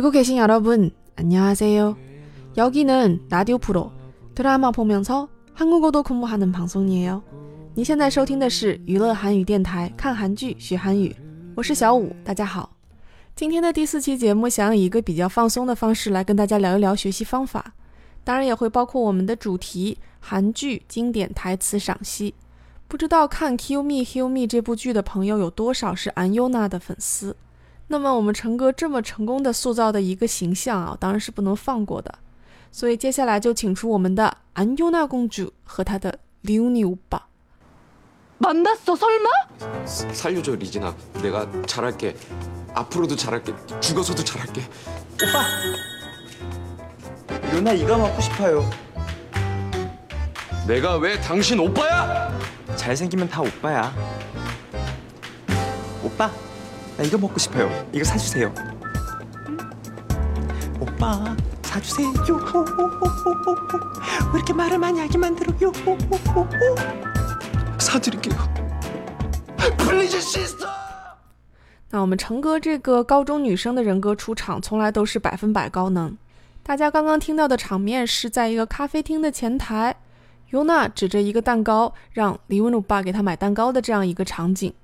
듣고 계신 여러분, 안녕하세요. 여기는 라디오 프로 드라마 보면서 한국어도 공부하는 방송이에요. 你现在收听的是娱乐韩语电台，看韩剧学韩语。我是小五，大家好。今天的第四期节目想以一个比较放松的方式来跟大家聊一聊学习方法。当然也会包括我们的主题韩剧经典台词赏析。不知道看 Kill Me Kill Me 这部剧的朋友有多少是安优娜的粉丝？ 那么我们陈哥这么成功的塑造的一个形象啊，当然是不能放过的。所以接下来就请出我们的安优娜公主和她的刘牛吧。만났어설마 살려줘리진아내가잘할게앞으로도잘할게죽어서도잘할게 오빠 유나 이거 먹고 싶어요 내가 왜 당신 오빠야 잘생기면 다 오빠야 오빠 나 이거 먹고 싶어요 이거 사주세요 오빠 사주세요 왜 이렇게 말을 많이 하게 만들어요 사드릴게요 Please sister 那我们成哥这个高中女生的人格出场，从来都是百分百高能。大家刚刚听到的场面是在一个咖啡厅的前台，尤娜指着一个蛋糕，让李文鲁爸给她买蛋糕的这样一个场景。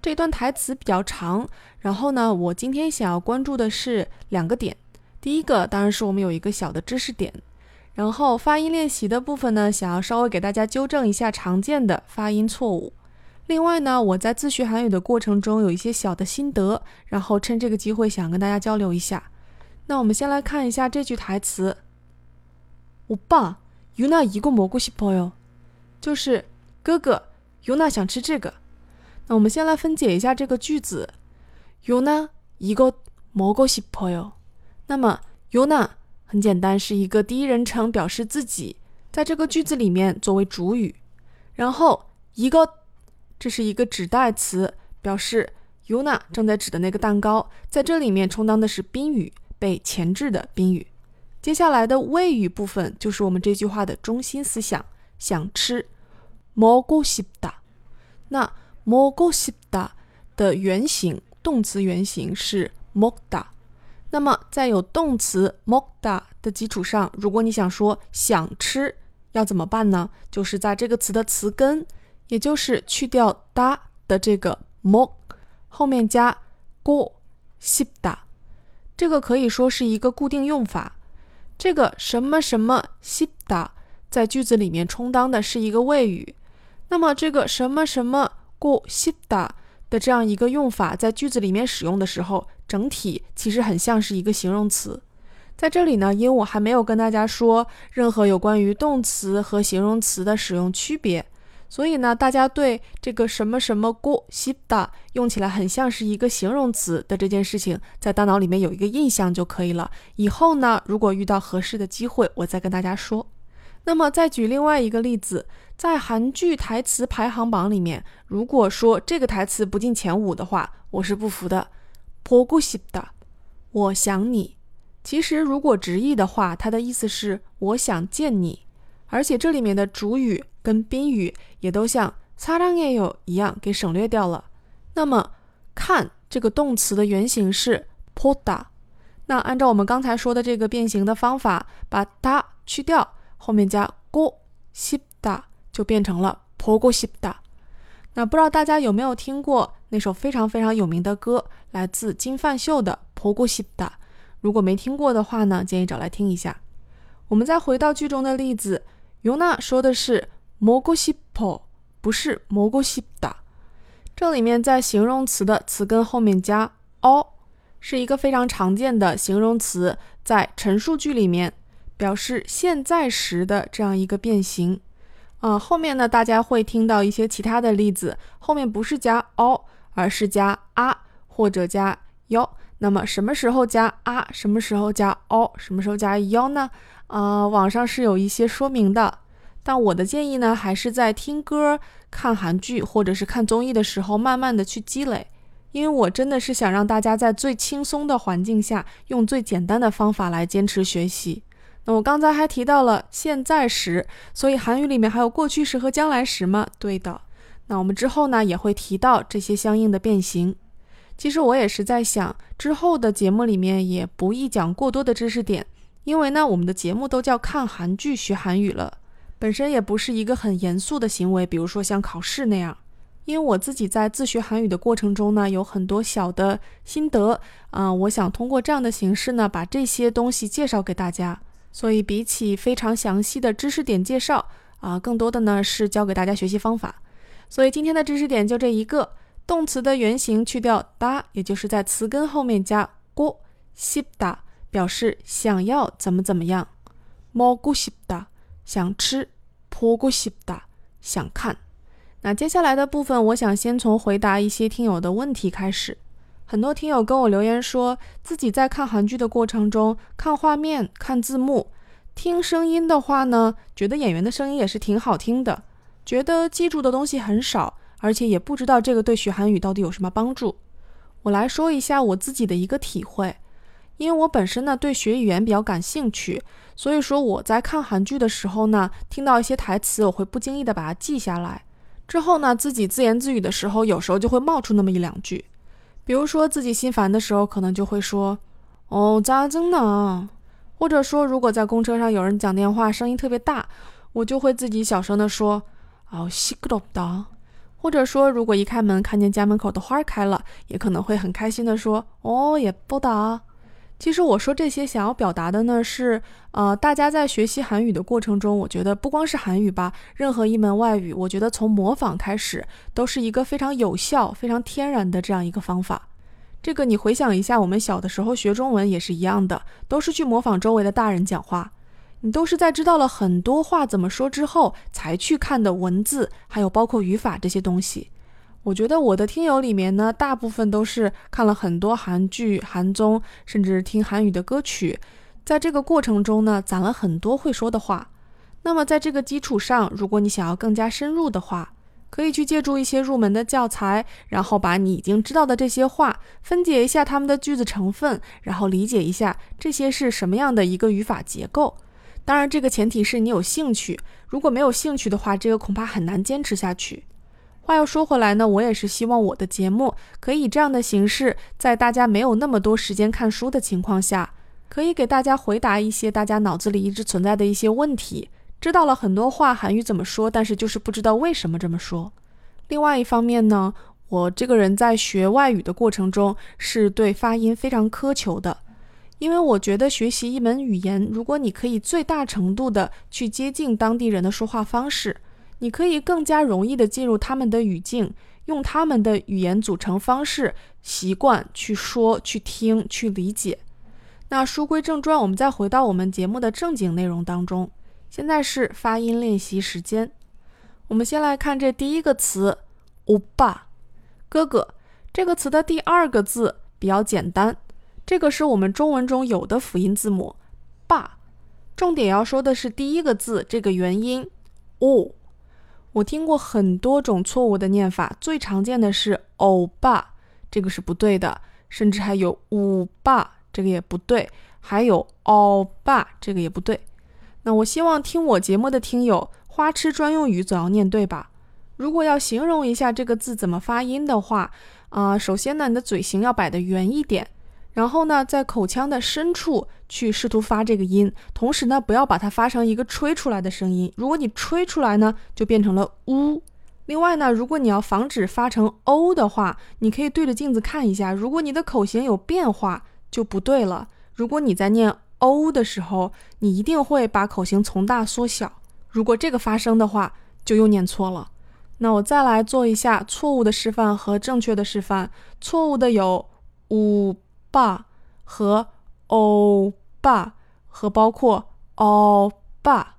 这段台词比较长，然后呢，我今天想要关注的是两个点。第一个当然是我们有一个小的知识点，然后发音练习的部分呢，想要稍微给大家纠正一下常见的发音错误。另外呢，我在自学韩语的过程中有一些小的心得，然后趁这个机会想跟大家交流一下。那我们先来看一下这句台词：“오빠유나이거먹고싶어 요。 就是哥哥尤娜想吃这个。 那我们先来分解一下这个句子：유나이거먹고싶어 요。 那么유나很简单，是一个第一人称表示自己，在这个句子里面作为主语，然后一个。这是一个指代词，表示 Yuna 正在指的那个蛋糕，在这里面充当的是宾语，被前置的宾语。接下来的谓语部分就是我们这句话的中心思想，想吃。먹고싶 다。 那 먹고싶다的原形，动词原形是먹 다。 那么在有动词먹다的基础上，如果你想说想吃，要怎么办呢？就是在这个词的词根。也就是去掉哒的这个 mo，后面加 go s i p da，这个可以说是一个固定用法。这个什么什么 s i p da 在句子里面充当的是一个谓语。那么这个什么什么 Go s i p da 的这样一个用法，在句子里面使用的时候，整体其实很像是一个形容词。在这里呢，因为我还没有跟大家说任何有关于动词和形容词的使用区别。所以呢，大家对这个什么什么过西达用起来很像是一个形容词的这件事情，在大脑里面有一个印象就可以了。以后呢，如果遇到合适的机会，我再跟大家说。那么再举另外一个例子，在韩剧台词排行榜里面，如果说这个台词不进前五的话，我是不服的。보고싶 다， 我想你。其实如果直译的话，它的意思是我想见你。而且这里面的主语跟宾语也都像사랑해요一样给省略掉了。那么看这个动词的原型是보다。那按照我们刚才说的这个变形的方法，把다去掉，后面加고싶다 就变成了보고싶 다。 那不知道大家有没有听过那首非常非常有名的歌，来自金范秀的보고싶 다。 如果没听过的话呢，建议找来听一下。我们再回到剧中的例子。尤娜说的是蘑菇西坡，不是蘑菇西达。这里面在形容词的词根后面加 o，是一个非常常见的形容词，在陈述句里面表示现在时的这样一个变形。 啊，后面呢大家会听到一些其他的例子，后面不是加 o，而是加啊或者加 yo。那么什么时候加啊？什么时候加 o？什么时候加 yo 呢？啊，网上是有一些说明的，但我的建议呢，还是在听歌、看韩剧或者是看综艺的时候，慢慢的去积累，因为我真的是想让大家在最轻松的环境下，用最简单的方法来坚持学习。我刚才还提到了现在时，所以韩语里面还有过去时和将来时吗？对的。那我们之后呢，也会提到这些相应的变形。其实我也是在想，之后的节目里面也不宜讲过多的知识点，因为呢，我们的节目都叫看韩剧学韩语了，本身也不是一个很严肃的行为，比如说像考试那样。因为我自己在自学韩语的过程中呢，有很多小的心得啊，我想通过这样的形式呢，把这些东西介绍给大家。所以比起非常详细的知识点介绍啊，更多的呢是教给大家学习方法。所以今天的知识点就这一个，动词的原形去掉哒，也就是在词根后面加过시 다， 表示想要怎么怎么样。먹고싶 다， 想吃；보고싶 다， 想看。那接下来的部分，我想先从回答一些听友的问题开始。 很多听友跟我留言说，自己在看韩剧的过程中，看画面、看字幕、听声音的话呢，觉得演员的声音也是挺好听的，觉得记住的东西很少，而且也不知道这个对学韩语到底有什么帮助。我来说一下我自己的一个体会，因为我本身呢对学语言比较感兴趣，所以说我在看韩剧的时候呢，听到一些台词，我会不经意的把它记下来。之后呢，自己自言自语的时候，有时候就会冒出那么一两句，比如说自己心烦的时候可能就会说哦咋整呢？或者说如果在公车上有人讲电话声音特别大我就会自己小声地说哦西格东达或者说如果一开门看见家门口的花开了也可能会很开心的说哦也不打其实我说这些想要表达的呢，是呃，大家在学习韩语的过程中，我觉得不光是韩语吧，任何一门外语，我觉得从模仿开始都是一个非常有效、非常天然的这样一个方法。这个你回想一下，我们小的时候学中文也是一样的，都是去模仿周围的大人讲话，你都是在知道了很多话怎么说之后，才去看的文字，还有包括语法这些东西。我觉得我的听友里面呢，大部分都是看了很多韩剧、韩综，甚至听韩语的歌曲，在这个过程中呢，攒了很多会说的话。那么在这个基础上，如果你想要更加深入的话，可以去借助一些入门的教材，然后把你已经知道的这些话分解一下它们的句子成分，然后理解一下这些是什么样的一个语法结构。当然，这个前提是你有兴趣。如果没有兴趣的话，这个恐怕很难坚持下去。话又说回来呢，我也是希望我的节目可以以这样的形式，在大家没有那么多时间看书的情况下，可以给大家回答一些大家脑子里一直存在的一些问题。知道了很多话韩语怎么说，但是就是不知道为什么这么说。另外一方面呢，我这个人在学外语的过程中是对发音非常苛求的，因为我觉得学习一门语言，如果你可以最大程度的去接近当地人的说话方式。你可以更加容易地进入他们的语境，用他们的语言组成方式、习惯去说、去听、去理解。那书归正传，我们再回到我们节目的正经内容当中。现在是发音练习时间。我们先来看这第一个词“欧巴”，哥哥。这个词的第二个字比较简单，这个是我们中文中有的辅音字母“爸”。重点要说的是第一个字这个元音“哦”。我听过很多种错误的念法，最常见的是欧巴，这个是不对的，甚至还有五巴，这个也不对，还有欧巴，这个也不对。那我希望听我节目的听友，花痴专用语总要念对吧？如果要形容一下这个字怎么发音的话，啊，首先呢，你的嘴型要摆得圆一点。然后呢，在口腔的深处去试图发这个音，同时呢，不要把它发成一个吹出来的声音。如果你吹出来呢，就变成了呜。另外呢，如果你要防止发成 o 的话，你可以对着镜子看一下，如果你的口型有变化，就不对了。如果你在念 o 的时候，你一定会把口型从大缩小。如果这个发生的话，就又念错了。那我再来做一下错误的示范和正确的示范。错误的有五。爸和欧巴和包括欧巴。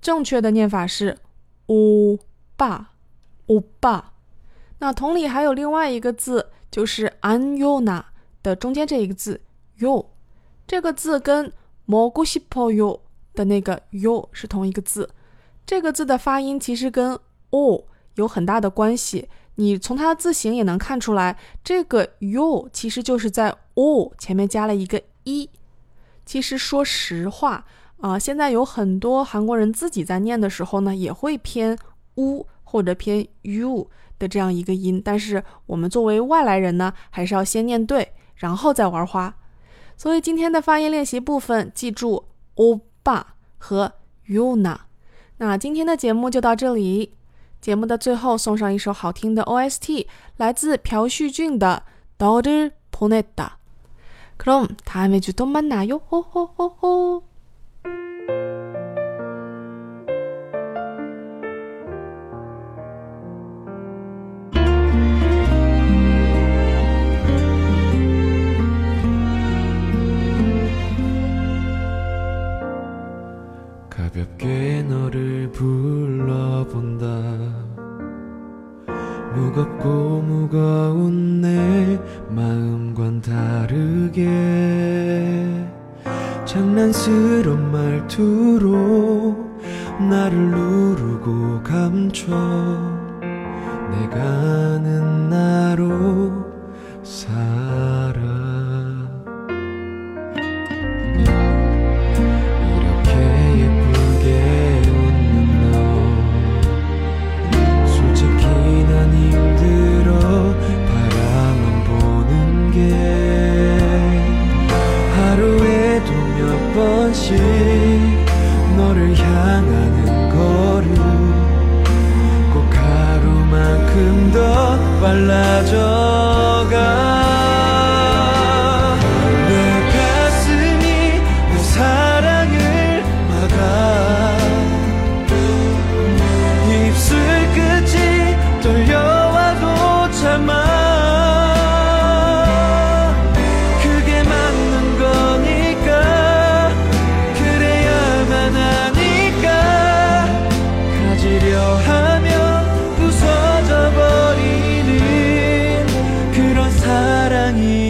正确的念法是欧巴欧巴。那同理还有另外一个字就是 an yona 的中间这一个字 yo 这个字跟 mogusipoyo 的那个 yo 是同一个字。这个字的发音其实跟 o 有很大的关系你从它的字形也能看出来，这个 you 其实就是在 o 前面加了一个一。其实说实话啊，现在有很多韩国人自己在念的时候呢，也会偏 u 或者偏 u 的这样一个音，但是我们作为外来人呢，还是要先念对，然后再玩花。所以今天的发音练习部分，记住欧巴和 yuna。那今天的节目就到这里。节目的最后送上一首好听的 OST，来自朴叙俊的《너를보냈다》。그럼다음에주도만나 요， 호호호호。 가볍게 너를 불러본다. 무겁고 무거운 내 마음과는 다르게 장난스런 말투로 나를 누르고 감춰. 내가 아는 나로 사랑이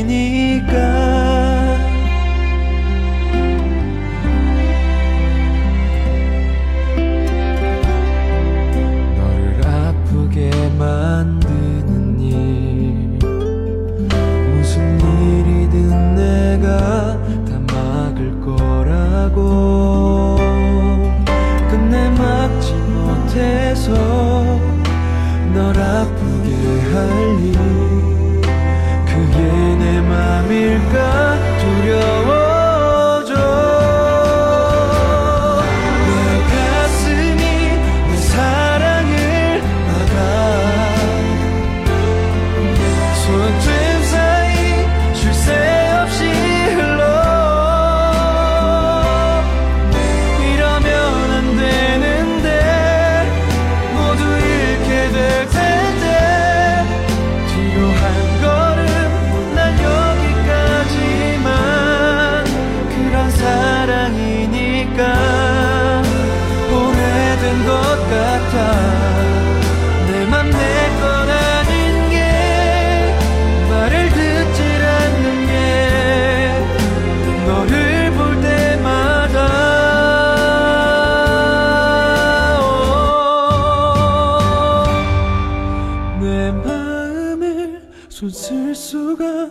손쓸 수가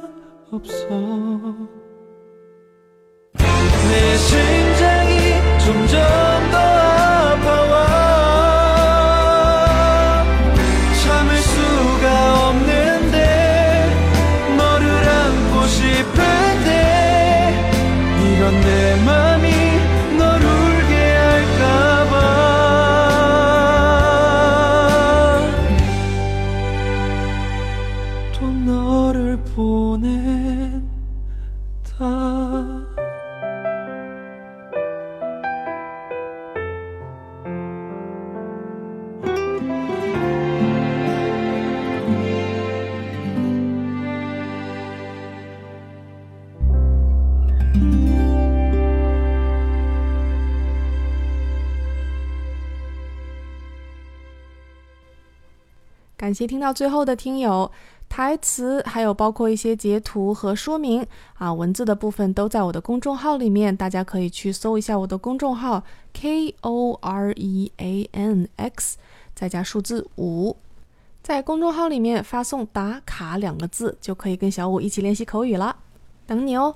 없어 感谢听到最后的听友，台词还有包括一些截图和说明啊，文字的部分都在我的公众号里面，大家可以去搜一下我的公众号 K O R E A N X，再加数字五，在公众号里面发送“打卡”两个字，就可以跟小五一起练习口语了，等你哦。